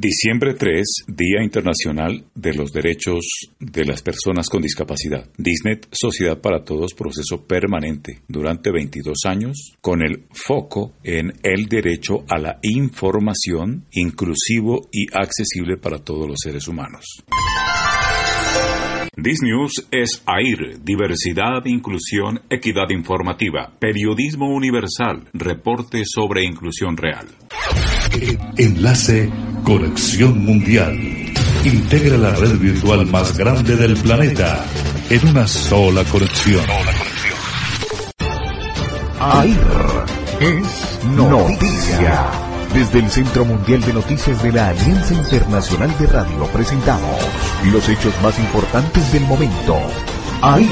Diciembre 3, Día Internacional de los Derechos de las Personas con Discapacidad. Disnet Sociedad para Todos, proceso permanente durante 22 años, con el foco en el derecho a la información inclusivo y accesible para todos los seres humanos. This News es AIR, diversidad, inclusión, equidad informativa, periodismo universal, reporte sobre inclusión real. Enlace Conexión Mundial. Integra la red virtual más grande del planeta en una sola conexión. AIR es noticia. Desde el Centro Mundial de Noticias de la Alianza Internacional de Radio presentamos los hechos más importantes del momento. AIR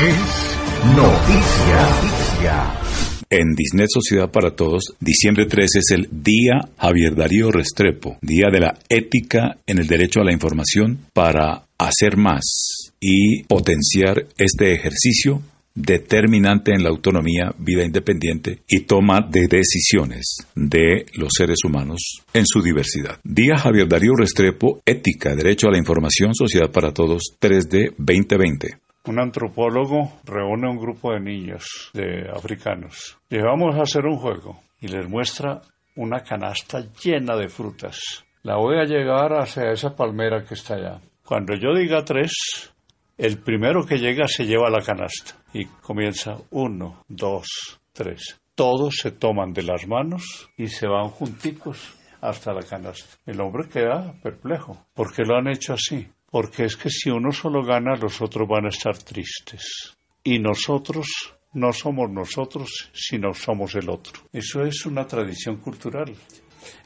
es noticia. En Disney Sociedad para Todos, diciembre 13 es el Día Javier Darío Restrepo, Día de la Ética en el Derecho a la Información para hacer más y potenciar este ejercicio determinante en la autonomía, vida independiente y toma de decisiones de los seres humanos en su diversidad. Día Javier Darío Restrepo, Ética, Derecho a la Información, Sociedad para Todos, 3D 2020. Un antropólogo reúne un grupo de niños de africanos. Les vamos a hacer un juego y les muestra una canasta llena de frutas. La voy a llegar hacia esa palmera que está allá. Cuando yo diga tres, el primero que llega se lleva la canasta y comienza uno, dos, tres. Todos se toman de las manos y se van junticos hasta la canasta. El hombre queda perplejo. ¿Por qué lo han hecho así? Porque es que si uno solo gana, los otros van a estar tristes. Y nosotros no somos nosotros, sino somos el otro. Eso es una tradición cultural.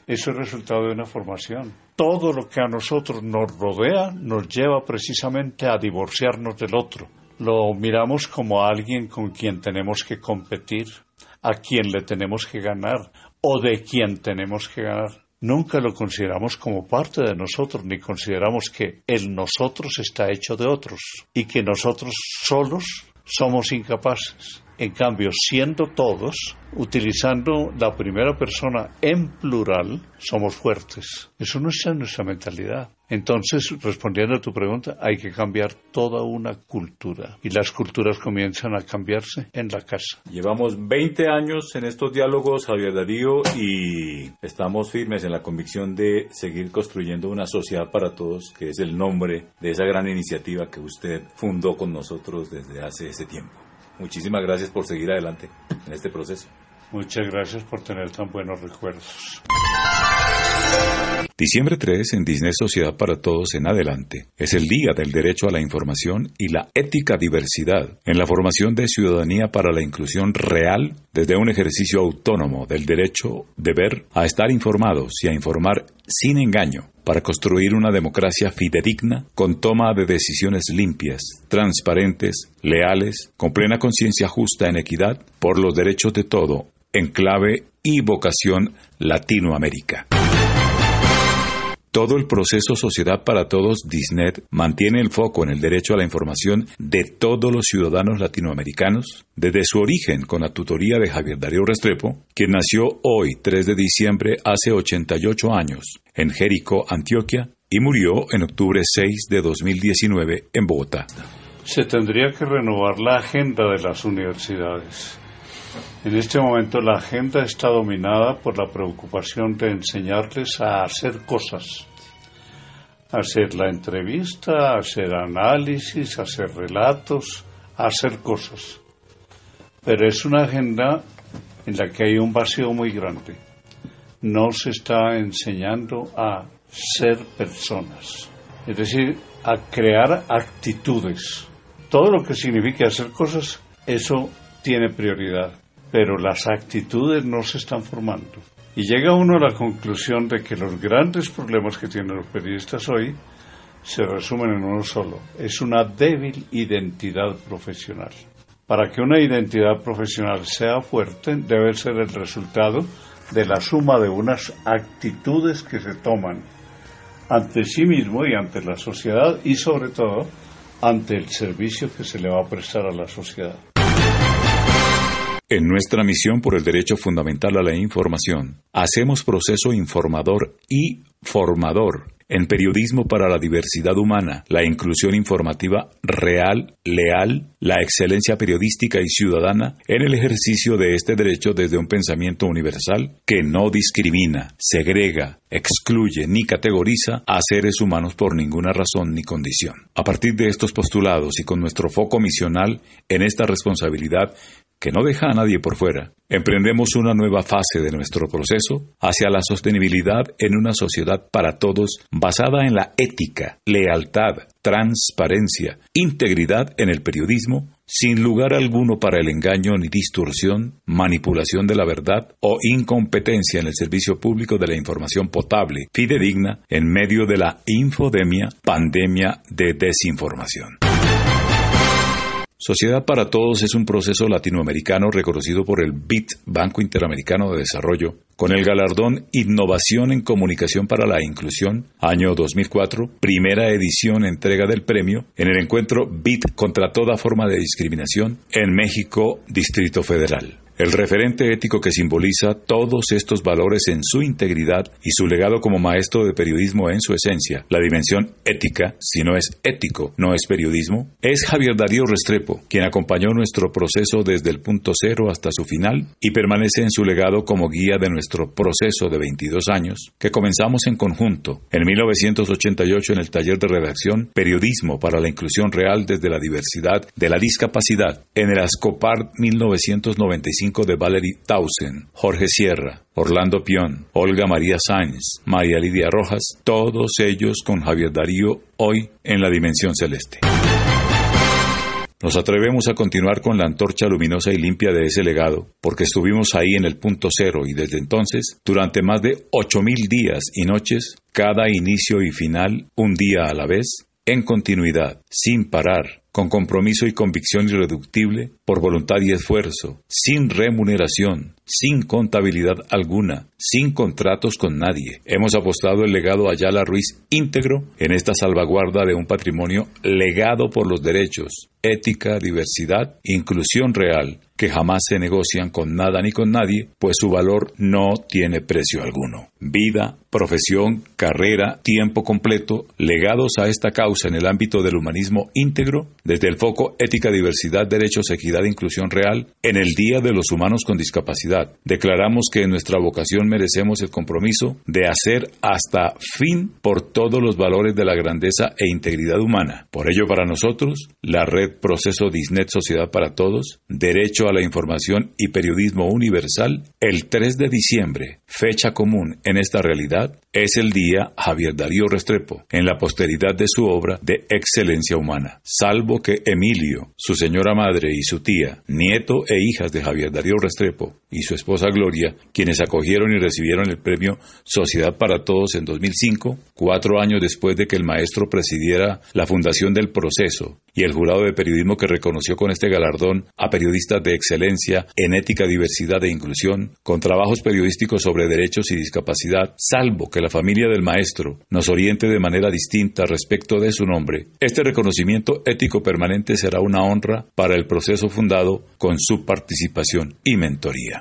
Eso es resultado de una formación. Todo lo que a nosotros nos rodea nos lleva precisamente a divorciarnos del otro. Lo miramos como alguien con quien tenemos que competir, a quien le tenemos que ganar o de quien tenemos que ganar. Nunca lo consideramos como parte de nosotros, ni consideramos que el nosotros está hecho de otros y que nosotros solos somos incapaces. En cambio, siendo todos, utilizando la primera persona en plural, somos fuertes. Eso no está en nuestra mentalidad. Entonces, respondiendo a tu pregunta, hay que cambiar toda una cultura. Y las culturas comienzan a cambiarse en la casa. Llevamos 20 años en estos diálogos, Javier Darío, y estamos firmes en la convicción de seguir construyendo una sociedad para todos, que es el nombre de esa gran iniciativa que usted fundó con nosotros desde hace ese tiempo. Muchísimas gracias por seguir adelante en este proceso. Muchas gracias por tener tan buenos recuerdos. Diciembre 3 en Disney Sociedad para Todos en adelante es el Día del Derecho a la Información y la Ética Diversidad en la formación de ciudadanía para la inclusión real desde un ejercicio autónomo del derecho de ver a estar informados y a informar sin engaño para construir una democracia fidedigna con toma de decisiones limpias, transparentes, leales, con plena conciencia justa en equidad por los derechos de todo, en clave y vocación Latinoamérica. Todo el proceso Sociedad para Todos Disnet mantiene el foco en el derecho a la información de todos los ciudadanos latinoamericanos desde su origen con la tutoría de Javier Darío Restrepo, quien nació hoy 3 de diciembre hace 88 años en Jericó, Antioquia, y murió en octubre 6 de 2019 en Bogotá. Se tendría que renovar la agenda de las universidades. En este momento la agenda está dominada por la preocupación de enseñarles a hacer cosas, hacer la entrevista, hacer análisis, hacer relatos, hacer cosas. Pero es una agenda en la que hay un vacío muy grande. No se está enseñando a ser personas, es decir, a crear actitudes. Todo lo que signifique hacer cosas, eso tiene prioridad pero las actitudes no se están formando. Y llega uno a la conclusión de que los grandes problemas que tienen los periodistas hoy se resumen en uno solo. Es una débil identidad profesional. Para que una identidad profesional sea fuerte, debe ser el resultado de la suma de unas actitudes que se toman ante sí mismo y ante la sociedad y sobre todo ante el servicio que se le va a prestar a la sociedad. En nuestra misión por el derecho fundamental a la información, hacemos proceso informador y formador en periodismo para la diversidad humana, la inclusión informativa real, leal, la excelencia periodística y ciudadana en el ejercicio de este derecho desde un pensamiento universal que no discrimina, segrega, excluye ni categoriza a seres humanos por ninguna razón ni condición. A partir de estos postulados y con nuestro foco misional en esta responsabilidad, que no deja a nadie por fuera, emprendemos una nueva fase de nuestro proceso hacia la sostenibilidad en una sociedad para todos basada en la ética, lealtad, transparencia, integridad en el periodismo, sin lugar alguno para el engaño ni distorsión, manipulación de la verdad o incompetencia en el servicio público de la información potable, fidedigna, en medio de la infodemia, pandemia de desinformación. Sociedad para Todos es un proceso latinoamericano reconocido por el BIT, Banco Interamericano de Desarrollo, con el galardón Innovación en Comunicación para la Inclusión, año 2004, primera edición entrega del premio en el encuentro BIT contra toda forma de discriminación en México, Distrito Federal el referente ético que simboliza todos estos valores en su integridad y su legado como maestro de periodismo en su esencia, la dimensión ética, si no es ético, no es periodismo, es Javier Darío Restrepo, quien acompañó nuestro proceso desde el punto cero hasta su final y permanece en su legado como guía de nuestro proceso de 22 años, que comenzamos en conjunto en 1988 en el taller de redacción Periodismo para la Inclusión Real desde la Diversidad de la Discapacidad en el ASCOPAR 1995 de Valerie Tausen, Jorge Sierra, Orlando Pion, Olga María Sáenz, María Lidia Rojas, todos ellos con Javier Darío hoy en la dimensión celeste. Nos atrevemos a continuar con la antorcha luminosa y limpia de ese legado, porque estuvimos ahí en el punto cero y desde entonces, durante más de ocho mil días y noches, cada inicio y final, un día a la vez, en continuidad, sin parar, con compromiso y convicción irreductible, por voluntad y esfuerzo, sin remuneración, sin contabilidad alguna, sin contratos con nadie. Hemos apostado el legado Ayala Ruiz íntegro en esta salvaguarda de un patrimonio legado por los derechos, ética, diversidad, inclusión real, que jamás se negocian con nada ni con nadie, pues su valor no tiene precio alguno. Vida, profesión, carrera, tiempo completo, legados a esta causa en el ámbito del humanismo íntegro, desde el foco ética, diversidad, derechos, equidad e inclusión real, en el Día de los Humanos con Discapacidad. Declaramos que en nuestra vocación merecemos el compromiso de hacer hasta fin por todos los valores de la grandeza e integridad humana. Por ello, para nosotros, la red Proceso Disnet Sociedad para Todos, Derecho a la Información y Periodismo Universal, el 3 de diciembre, fecha común en esta realidad, es el día Javier Darío Restrepo, en la posteridad de su obra de excelencia humana, salvo que Emilio, su señora madre y su tía, nieto e hijas de Javier Darío Restrepo y su esposa Gloria, quienes acogieron y recibieron el premio Sociedad para Todos en 2005, cuatro años después de que el maestro presidiera la fundación del proceso y el jurado de periodismo que reconoció con este galardón a periodistas de excelencia en ética, diversidad e inclusión, con trabajos periodísticos sobre derechos y discapacidad, salvo que la familia del maestro nos oriente de manera distinta respecto de su nombre, este reconocimiento ético permanente será una honra para el proceso fundado con su participación y mentoría.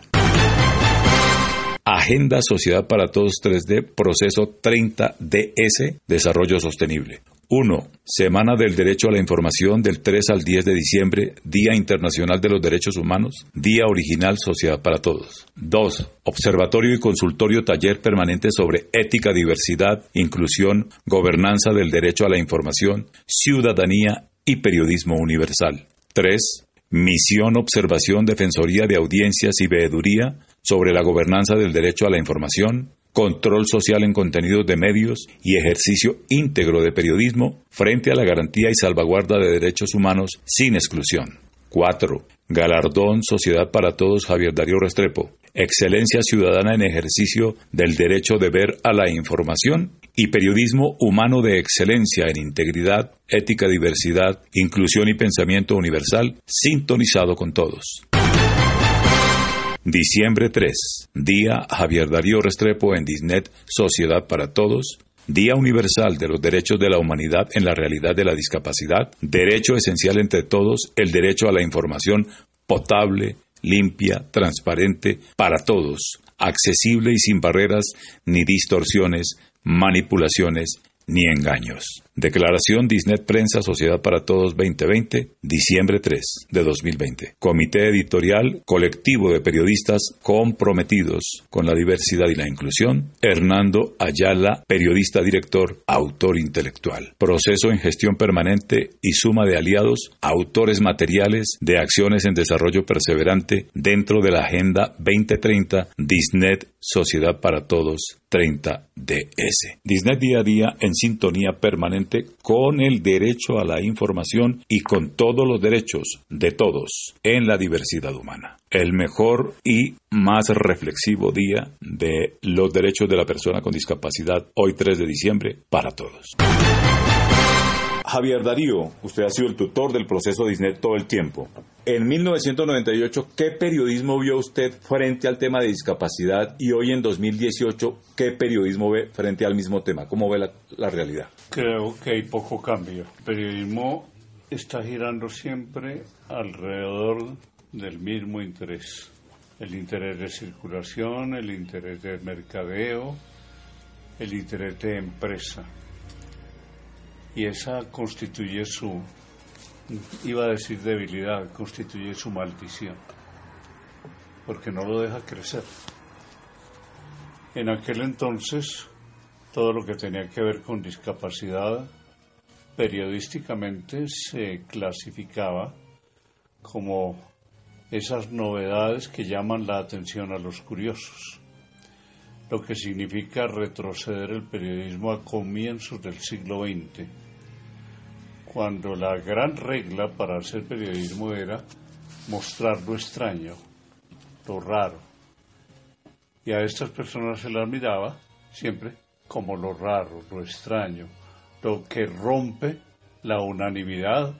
Agenda Sociedad para Todos 3D, proceso 30DS, Desarrollo Sostenible. 1. Semana del Derecho a la Información del 3 al 10 de diciembre, Día Internacional de los Derechos Humanos, Día Original Sociedad para Todos. 2. Observatorio y consultorio taller permanente sobre ética, diversidad, inclusión, gobernanza del derecho a la información, ciudadanía y periodismo universal. 3. Misión, observación, defensoría de audiencias y veeduría sobre la gobernanza del derecho a la información, control social en contenidos de medios y ejercicio íntegro de periodismo frente a la garantía y salvaguarda de derechos humanos sin exclusión. 4. Galardón Sociedad para Todos Javier Darío Restrepo. Excelencia ciudadana en ejercicio del derecho de ver a la información y periodismo humano de excelencia en integridad, ética, diversidad, inclusión y pensamiento universal, sintonizado con todos. Diciembre 3. Día Javier Darío Restrepo en Disnet Sociedad para Todos. Día Universal de los Derechos de la Humanidad en la Realidad de la Discapacidad. Derecho esencial entre todos, el derecho a la información potable, limpia, transparente, para todos, accesible y sin barreras ni distorsiones, manipulaciones ni engaños. Declaración Disnet Prensa Sociedad para Todos 2020, diciembre 3 de 2020. Comité editorial, colectivo de periodistas comprometidos con la diversidad y la inclusión. Hernando Ayala, periodista director, autor intelectual. Proceso en gestión permanente y suma de aliados, autores materiales de acciones en desarrollo perseverante dentro de la Agenda 2030 Disnet Sociedad para Todos 30DS. Disnet día a día en sintonía permanente con el derecho a la información y con todos los derechos de todos en la diversidad humana. El mejor y más reflexivo día de los derechos de la persona con discapacidad, hoy 3 de diciembre, para todos. Javier Darío, usted ha sido el tutor del proceso Disney todo el tiempo. En 1998, ¿qué periodismo vio usted frente al tema de discapacidad? Y hoy en 2018, ¿qué periodismo ve frente al mismo tema? ¿Cómo ve la, la realidad? Creo que hay poco cambio. El periodismo está girando siempre alrededor del mismo interés. El interés de circulación, el interés de mercadeo, el interés de empresa y esa constituye su, iba a decir debilidad, constituye su maldición, porque no lo deja crecer. En aquel entonces, todo lo que tenía que ver con discapacidad, periodísticamente se clasificaba como esas novedades que llaman la atención a los curiosos, lo que significa retroceder el periodismo a comienzos del siglo XX cuando la gran regla para hacer periodismo era mostrar lo extraño, lo raro. Y a estas personas se las miraba siempre como lo raro, lo extraño, lo que rompe la unanimidad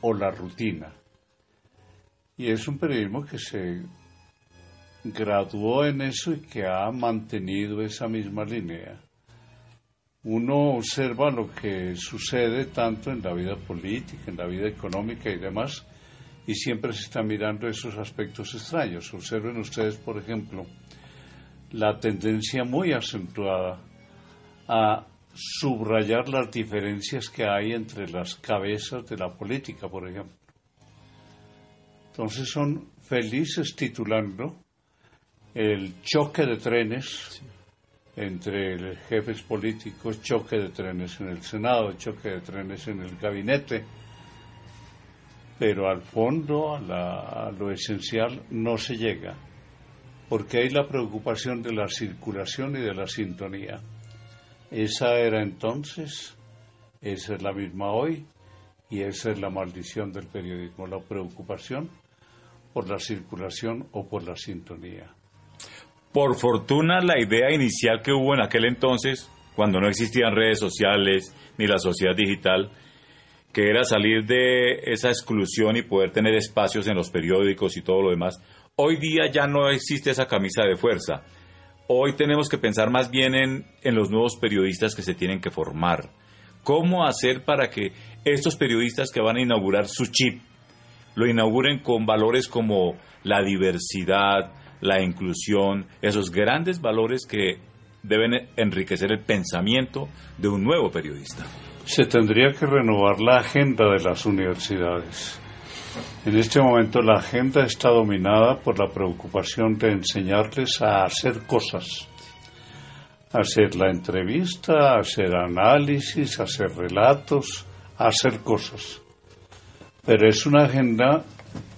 o la rutina. Y es un periodismo que se graduó en eso y que ha mantenido esa misma línea uno observa lo que sucede tanto en la vida política, en la vida económica y demás, y siempre se está mirando esos aspectos extraños. Observen ustedes, por ejemplo, la tendencia muy acentuada a subrayar las diferencias que hay entre las cabezas de la política, por ejemplo. Entonces son felices titulando el choque de trenes entre jefes políticos, choque de trenes en el Senado, choque de trenes en el gabinete, pero al fondo, a, lo esencial, no se llega, porque hay la preocupación de la circulación y de la sintonía. Esa era entonces, esa es la misma hoy, y esa es la maldición del periodismo, la preocupación por la circulación o por la sintonía. Por fortuna, la idea inicial que hubo en aquel entonces, cuando no existían redes sociales ni la sociedad digital, que era salir de esa exclusión y poder tener espacios en los periódicos y todo lo demás, hoy día ya no existe esa camisa de fuerza. Hoy tenemos que pensar más bien en, en los nuevos periodistas que se tienen que formar. ¿Cómo hacer para que estos periodistas que van a inaugurar su chip lo inauguren con valores como la diversidad, la inclusión, esos grandes valores que deben enriquecer el pensamiento de un nuevo periodista. Se tendría que renovar la agenda de las universidades. En este momento la agenda está dominada por la preocupación de enseñarles a hacer cosas, hacer la entrevista, hacer análisis, hacer relatos, hacer cosas. Pero es una agenda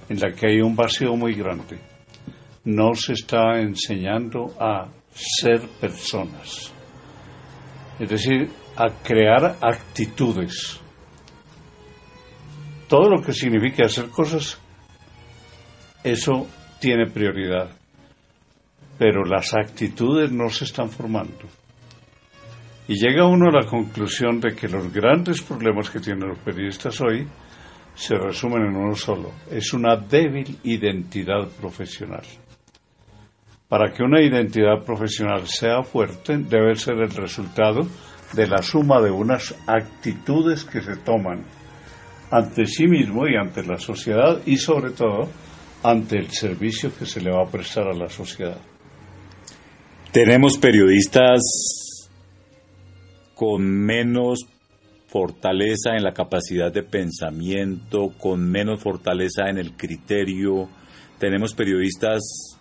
en la que hay un vacío muy grande no se está enseñando a ser personas, es decir, a crear actitudes. Todo lo que signifique hacer cosas, eso tiene prioridad, pero las actitudes no se están formando. Y llega uno a la conclusión de que los grandes problemas que tienen los periodistas hoy se resumen en uno solo, es una débil identidad profesional. Para que una identidad profesional sea fuerte, debe ser el resultado de la suma de unas actitudes que se toman ante sí mismo y ante la sociedad y sobre todo ante el servicio que se le va a prestar a la sociedad. Tenemos periodistas con menos fortaleza en la capacidad de pensamiento, con menos fortaleza en el criterio. Tenemos periodistas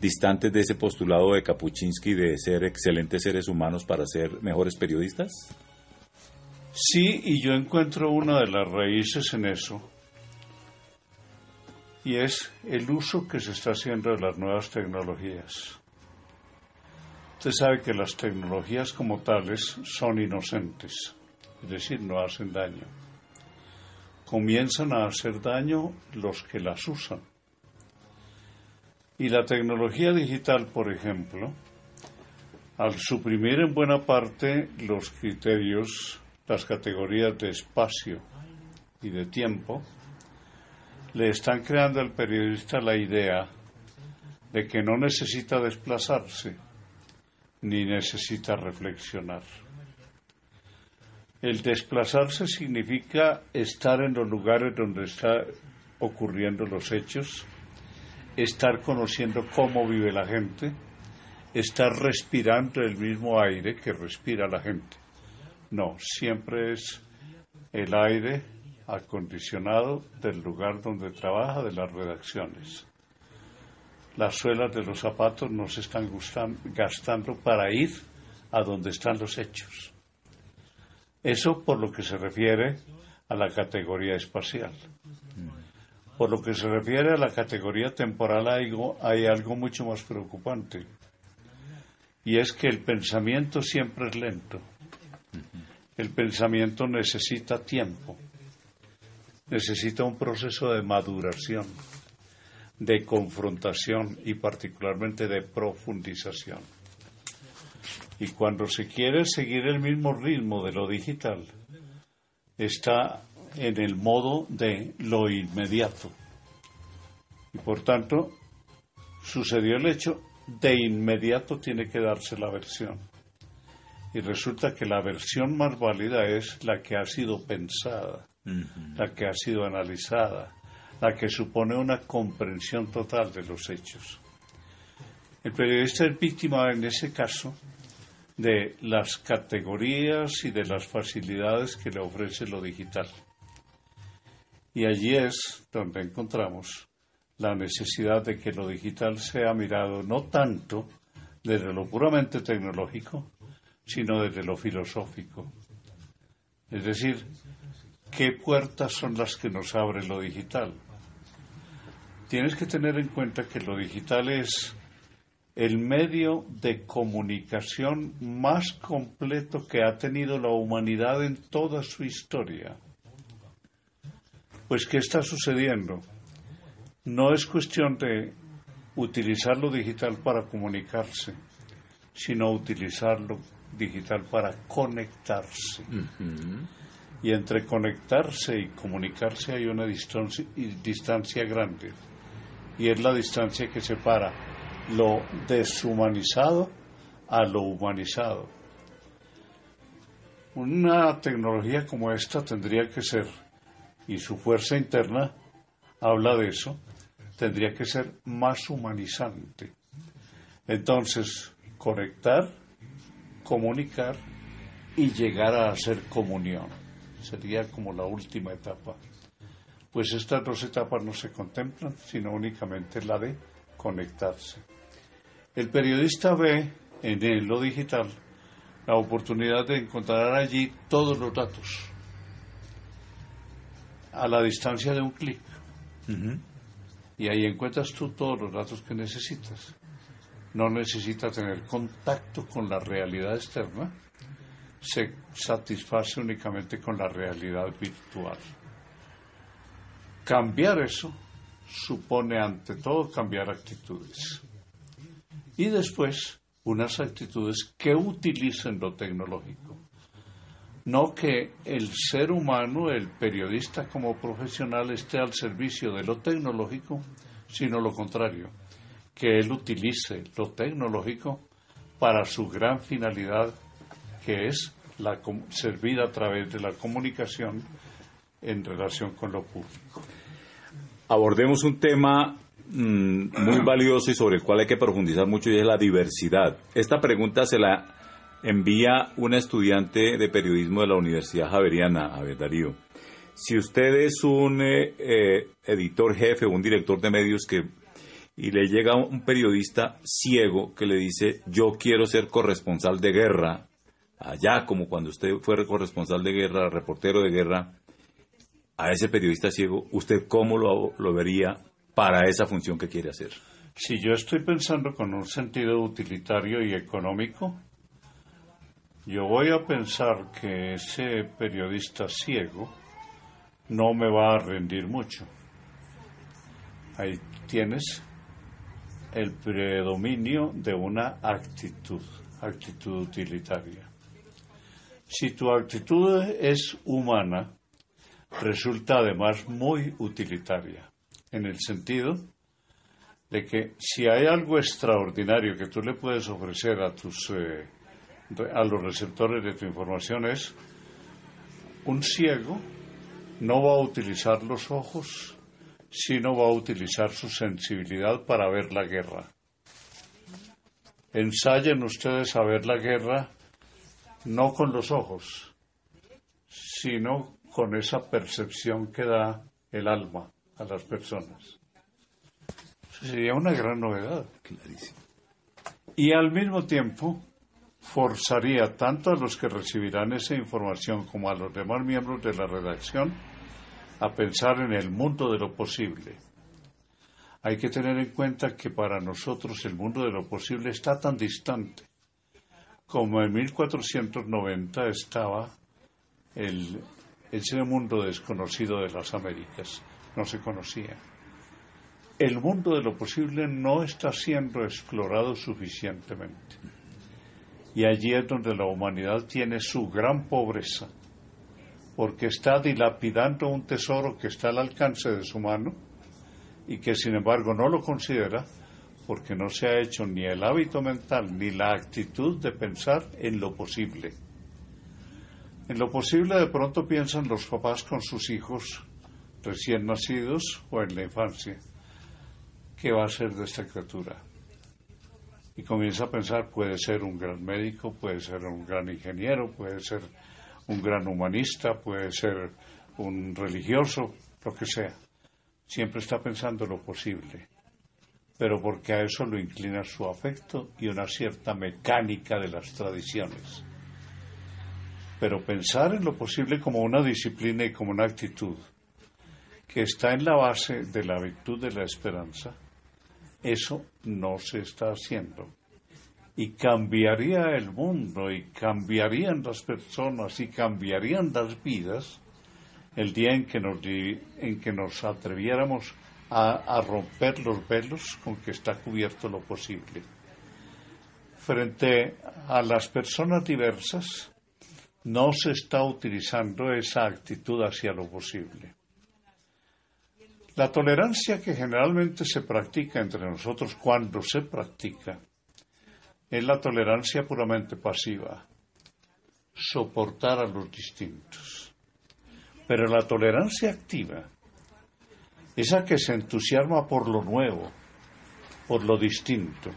distantes de ese postulado de Kapuczynski de ser excelentes seres humanos para ser mejores periodistas. Sí, y yo encuentro una de las raíces en eso, y es el uso que se está haciendo de las nuevas tecnologías. Usted sabe que las tecnologías como tales son inocentes, es decir, no hacen daño. Comienzan a hacer daño los que las usan. Y la tecnología digital, por ejemplo, al suprimir en buena parte los criterios las categorías de espacio y de tiempo, le están creando al periodista la idea de que no necesita desplazarse ni necesita reflexionar. El desplazarse significa estar en los lugares donde están ocurriendo los hechos, estar conociendo cómo vive la gente, estar respirando el mismo aire que respira la gente. No, siempre es el aire acondicionado del lugar donde trabaja, de las redacciones. Las suelas de los zapatos no se están gastando para ir a donde están los hechos. Eso por lo que se refiere a la categoría espacial. Por lo que se refiere a la categoría temporal hay algo, hay algo mucho más preocupante. Y es que el pensamiento siempre es lento. El pensamiento necesita tiempo, necesita un proceso de maduración, de confrontación y particularmente de profundización. Y cuando se quiere seguir el mismo ritmo de lo digital, está en el modo de lo inmediato. Y por tanto, sucedió el hecho, de inmediato tiene que darse la versión y resulta que la versión más válida es la que ha sido pensada, la que ha sido analizada, la que supone una comprensión total de los hechos. El periodista es víctima en ese caso de las categorías y de las facilidades que le ofrece lo digital. Y allí es donde encontramos la necesidad de que lo digital sea mirado no tanto desde lo puramente tecnológico, sino desde lo filosófico. Es decir, ¿qué puertas son las que nos abre lo digital? Tienes que tener en cuenta que lo digital es el medio de comunicación más completo que ha tenido la humanidad en toda su historia. Pues, ¿qué está sucediendo? No es cuestión de utilizar lo digital para comunicarse, sino utilizarlo digital para conectarse. Y entre conectarse y comunicarse hay una distancia, distancia grande. Y es la distancia que separa lo deshumanizado a lo humanizado. Una tecnología como esta tendría que ser, y su fuerza interna habla de eso, tendría que ser más humanizante. Entonces, conectar comunicar y llegar a hacer comunión. Sería como la última etapa. Pues estas dos etapas no se contemplan, sino únicamente la de conectarse. El periodista ve en lo digital la oportunidad de encontrar allí todos los datos a la distancia de un clic. Y ahí encuentras tú todos los datos que necesitas no necesita tener contacto con la realidad externa, se satisface únicamente con la realidad virtual. Cambiar eso supone ante todo cambiar actitudes. Y después unas actitudes que utilicen lo tecnológico. No que el ser humano, el periodista como profesional esté al servicio de lo tecnológico, sino lo contrario que él utilice lo tecnológico para su gran finalidad, que es la servir a través de la comunicación en relación con lo público. abordemos un tema mm, muy valioso y sobre el cual hay que profundizar mucho y es la diversidad. Esta pregunta se la envía una estudiante de periodismo de la Universidad Javeriana, a ver, Darío. Si usted es un eh, eh, editor jefe un director de medios que y le llega un periodista ciego que le dice yo quiero ser corresponsal de guerra, allá como cuando usted fue corresponsal de guerra, reportero de guerra, a ese periodista ciego, ¿usted cómo lo, lo vería para esa función que quiere hacer? Si yo estoy pensando con un sentido utilitario y económico, yo voy a pensar que ese periodista ciego no me va a rendir mucho. Ahí tienes el predominio de una actitud, actitud utilitaria. Si tu actitud es humana, resulta además muy utilitaria, en el sentido de que si hay algo extraordinario que tú le puedes ofrecer a tus eh, a los receptores de tu información es un ciego no va a utilizar los ojos sino va a utilizar su sensibilidad para ver la guerra. Ensayen ustedes a ver la guerra no con los ojos, sino con esa percepción que da el alma a las personas. sería una gran novedad. Y al mismo tiempo forzaría tanto a los que recibirán esa información como a los demás miembros de la redacción a pensar en el mundo de lo posible. Hay que tener en cuenta que para nosotros el mundo de lo posible está tan distante como en 1490 estaba el, ese mundo desconocido de las Américas. No se conocía. El mundo de lo posible no está siendo explorado suficientemente. Y allí es donde la humanidad tiene su gran pobreza porque está dilapidando un tesoro que está al alcance de su mano y que sin embargo no lo considera porque no se ha hecho ni el hábito mental ni la actitud de pensar en lo posible. En lo posible de pronto piensan los papás con sus hijos recién nacidos o en la infancia. ¿Qué va a ser de esta criatura? Y comienza a pensar, puede ser un gran médico, puede ser un gran ingeniero, puede ser un gran humanista, puede ser un religioso, lo que sea. Siempre está pensando lo posible, pero porque a eso lo inclina su afecto y una cierta mecánica de las tradiciones. Pero pensar en lo posible como una disciplina y como una actitud que está en la base de la virtud de la esperanza, eso no se está haciendo y cambiaría el mundo y cambiarían las personas y cambiarían las vidas el día en que nos, en que nos atreviéramos a, romper los velos con que está cubierto lo posible. Frente a las personas diversas, no se está utilizando esa actitud hacia lo posible. La tolerancia que generalmente se practica entre nosotros cuando se practica es la tolerancia puramente pasiva, soportar a los distintos. Pero la tolerancia activa, esa que se entusiasma por lo nuevo, por lo distinto,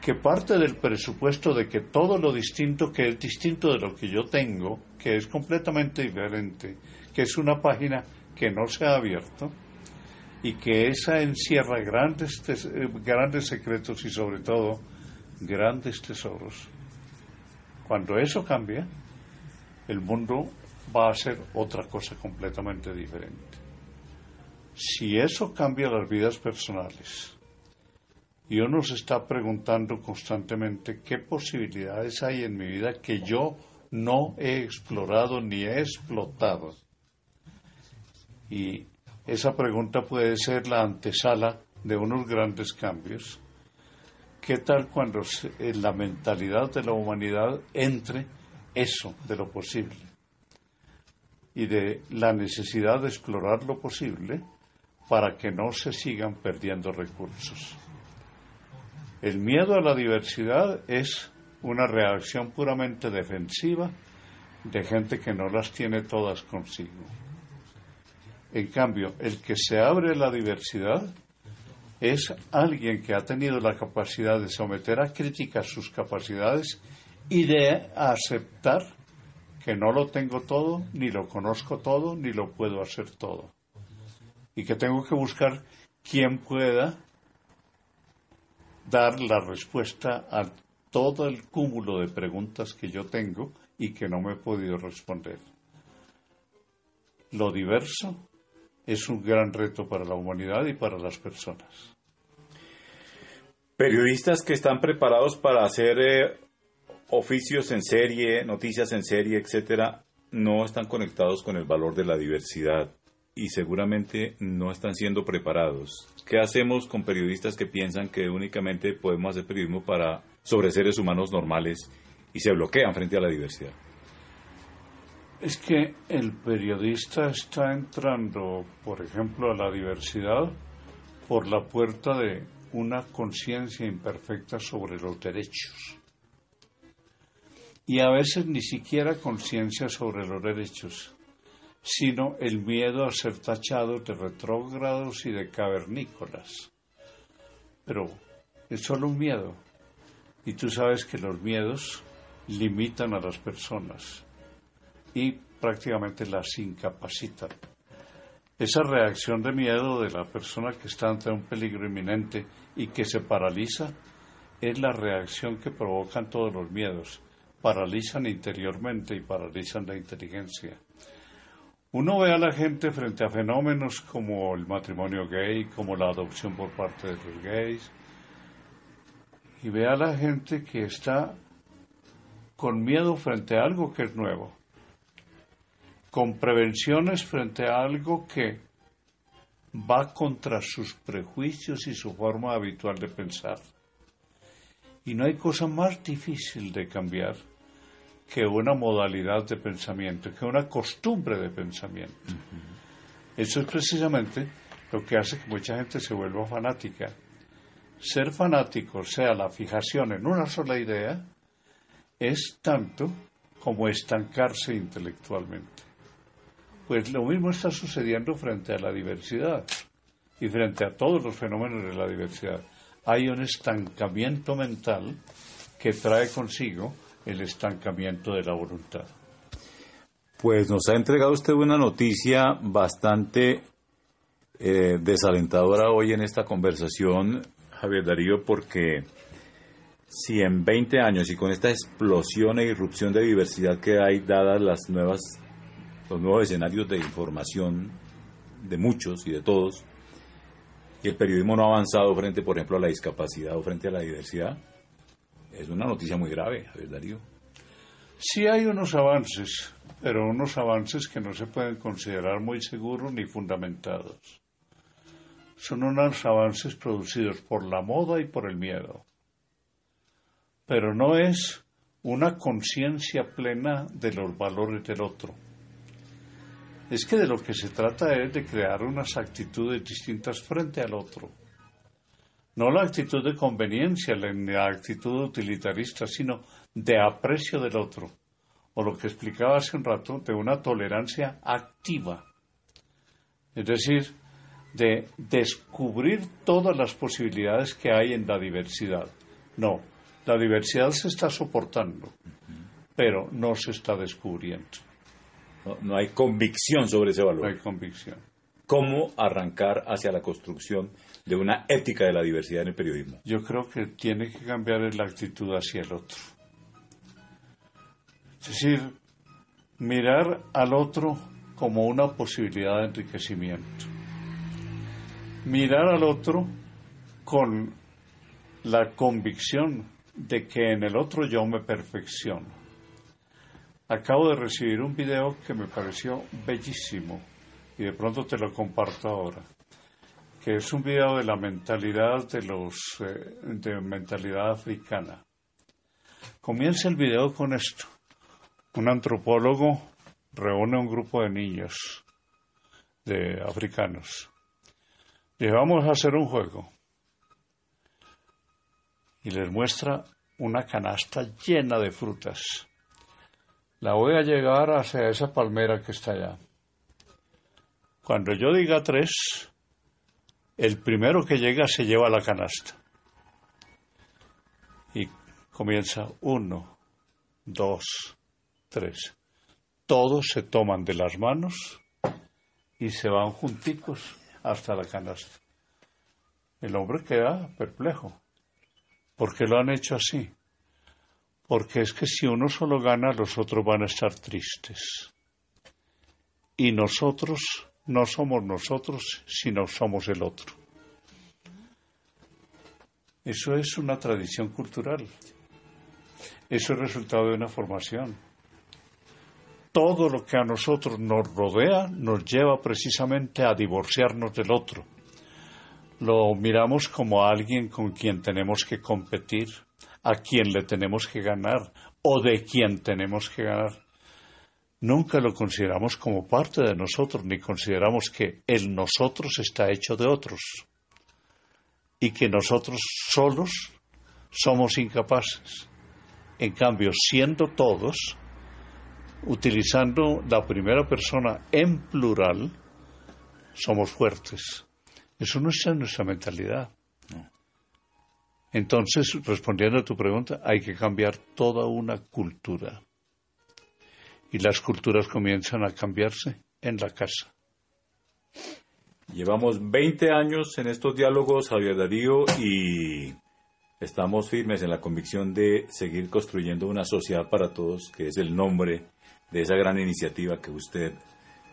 que parte del presupuesto de que todo lo distinto, que es distinto de lo que yo tengo, que es completamente diferente, que es una página que no se ha abierto y que esa encierra grandes, eh, grandes secretos y sobre todo grandes tesoros. Cuando eso cambia, el mundo va a ser otra cosa completamente diferente. Si eso cambia las vidas personales, y uno se está preguntando constantemente qué posibilidades hay en mi vida que yo no he explorado ni he explotado. Y esa pregunta puede ser la antesala de unos grandes cambios ¿Qué tal cuando la mentalidad de la humanidad entre eso de lo posible y de la necesidad de explorar lo posible para que no se sigan perdiendo recursos? El miedo a la diversidad es una reacción puramente defensiva de gente que no las tiene todas consigo. En cambio, el que se abre la diversidad es alguien que ha tenido la capacidad de someter a crítica sus capacidades y de aceptar que no lo tengo todo, ni lo conozco todo, ni lo puedo hacer todo. Y que tengo que buscar quien pueda dar la respuesta a todo el cúmulo de preguntas que yo tengo y que no me he podido responder. Lo diverso es un gran reto para la humanidad y para las personas. Periodistas que están preparados para hacer eh, oficios en serie, noticias en serie, etcétera, no están conectados con el valor de la diversidad y seguramente no están siendo preparados. ¿Qué hacemos con periodistas que piensan que únicamente podemos hacer periodismo para sobre seres humanos normales y se bloquean frente a la diversidad? Es que el periodista está entrando, por ejemplo, a la diversidad por la puerta de una conciencia imperfecta sobre los derechos. Y a veces ni siquiera conciencia sobre los derechos, sino el miedo a ser tachados de retrógrados y de cavernícolas. Pero es solo un miedo, y tú sabes que los miedos limitan a las personas y prácticamente las incapacitan. Esa reacción de miedo de la persona que está ante un peligro inminente y que se paraliza es la reacción que provocan todos los miedos paralizan interiormente y paralizan la inteligencia. Uno ve a la gente frente a fenómenos como el matrimonio gay, como la adopción por parte de los gays, y ve a la gente que está con miedo frente a algo que es nuevo, con prevenciones frente a algo que va contra sus prejuicios y su forma habitual de pensar. Y no hay cosa más difícil de cambiar que una modalidad de pensamiento, que una costumbre de pensamiento. Eso es precisamente lo que hace que mucha gente se vuelva fanática. Ser fanático, sea la fijación en una sola idea, es tanto como estancarse intelectualmente. Pues lo mismo está sucediendo frente a la diversidad y frente a todos los fenómenos de la diversidad. Hay un estancamiento mental que trae consigo el estancamiento de la voluntad. Pues nos ha entregado usted una noticia bastante eh, desalentadora hoy en esta conversación, Javier Darío, porque si en 20 años y con esta explosión e irrupción de diversidad que hay, dadas las nuevas, los nuevos escenarios de información de muchos y de todos, y el periodismo no ha avanzado frente, por ejemplo, a la discapacidad o frente a la diversidad, es una noticia muy grave, Javier Darío. Sí hay unos avances, pero unos avances que no se pueden considerar muy seguros ni fundamentados. Son unos avances producidos por la moda y por el miedo. Pero no es una conciencia plena de los valores del otro. Es que de lo que se trata es de crear unas actitudes distintas frente al otro no la actitud de conveniencia, la actitud utilitarista, sino de aprecio del otro, o lo que explicaba hace un rato, de una tolerancia activa. Es decir, de descubrir todas las posibilidades que hay en la diversidad. No, la diversidad se está soportando, pero no se está descubriendo. No, no, hay convicción sobre ese valor. No hay convicción. ¿Cómo arrancar hacia la construcción de una ética de la diversidad en el periodismo? Yo creo que tiene que cambiar la actitud hacia el otro. Es decir, mirar al otro como una posibilidad de enriquecimiento. Mirar al otro con la convicción de que en el otro yo me perfecciono. Acabo de recibir un video que me pareció bellísimo y de pronto te lo comparto ahora que es un video de la mentalidad de los eh, de mentalidad africana. Comienza el video con esto. Un antropólogo reúne un grupo de niños de africanos. Y vamos a hacer un juego. Y les muestra una canasta llena de frutas. La voy a llegar hacia esa palmera que está allá. Cuando yo diga tres, el primero que llega se lleva la canasta. Y comienza uno, dos, tres. Todos se toman de las manos y se van junticos hasta la canasta. El hombre queda perplejo. ¿Por qué lo han hecho así? Porque es que si uno solo gana, los otros van a estar tristes. Y nosotros no somos nosotros, sino somos el otro. Eso es una tradición cultural. Eso es resultado de una formación. Todo lo que a nosotros nos rodea nos lleva precisamente a divorciarnos del otro. Lo miramos como alguien con quien tenemos que competir, a quien le tenemos que ganar o de quien tenemos que ganar. Nunca lo consideramos como parte de nosotros, ni consideramos que el nosotros está hecho de otros y que nosotros solos somos incapaces. En cambio, siendo todos, utilizando la primera persona en plural, somos fuertes. Eso no está en nuestra mentalidad. Entonces, respondiendo a tu pregunta, hay que cambiar toda una cultura. Y las culturas comienzan a cambiarse en la casa. Llevamos 20 años en estos diálogos, Javier Darío, y estamos firmes en la convicción de seguir construyendo una sociedad para todos, que es el nombre de esa gran iniciativa que usted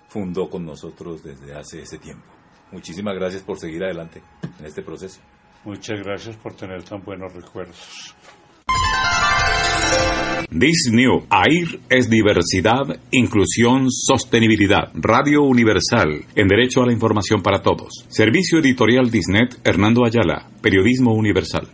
fundó con nosotros desde hace ese tiempo. Muchísimas gracias por seguir adelante en este proceso. Muchas gracias por tener tan buenos recuerdos. This New AIR es diversidad, inclusión, sostenibilidad. Radio Universal, en derecho a la información para todos. Servicio editorial Disnet, Hernando Ayala, Periodismo Universal.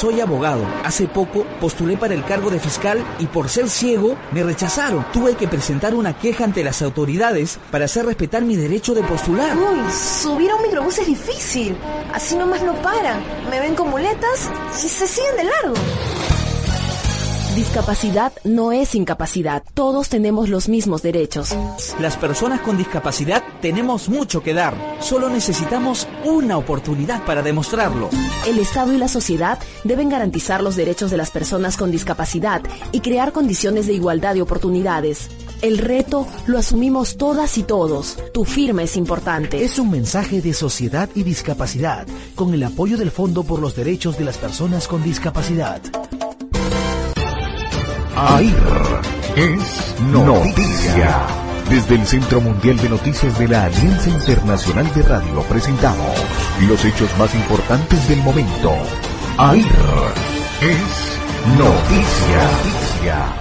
Soy abogado. Hace poco postulé para el cargo de fiscal y por ser ciego me rechazaron. Tuve que presentar una queja ante las autoridades para hacer respetar mi derecho de postular. Uy, subir a un microbús es difícil. Así nomás no paran. Me ven con muletas y se siguen de largo. Discapacidad no es incapacidad. Todos tenemos los mismos derechos. Las personas con discapacidad tenemos mucho que dar. Solo necesitamos una oportunidad para demostrarlo. El Estado y la sociedad deben garantizar los derechos de las personas con discapacidad y crear condiciones de igualdad de oportunidades. El reto lo asumimos todas y todos. Tu firma es importante. Es un mensaje de sociedad y discapacidad con el apoyo del Fondo por los Derechos de las Personas con Discapacidad. AIR es noticia. Desde el Centro Mundial de Noticias de la Alianza Internacional de Radio presentamos los hechos más importantes del momento. AIR es noticia.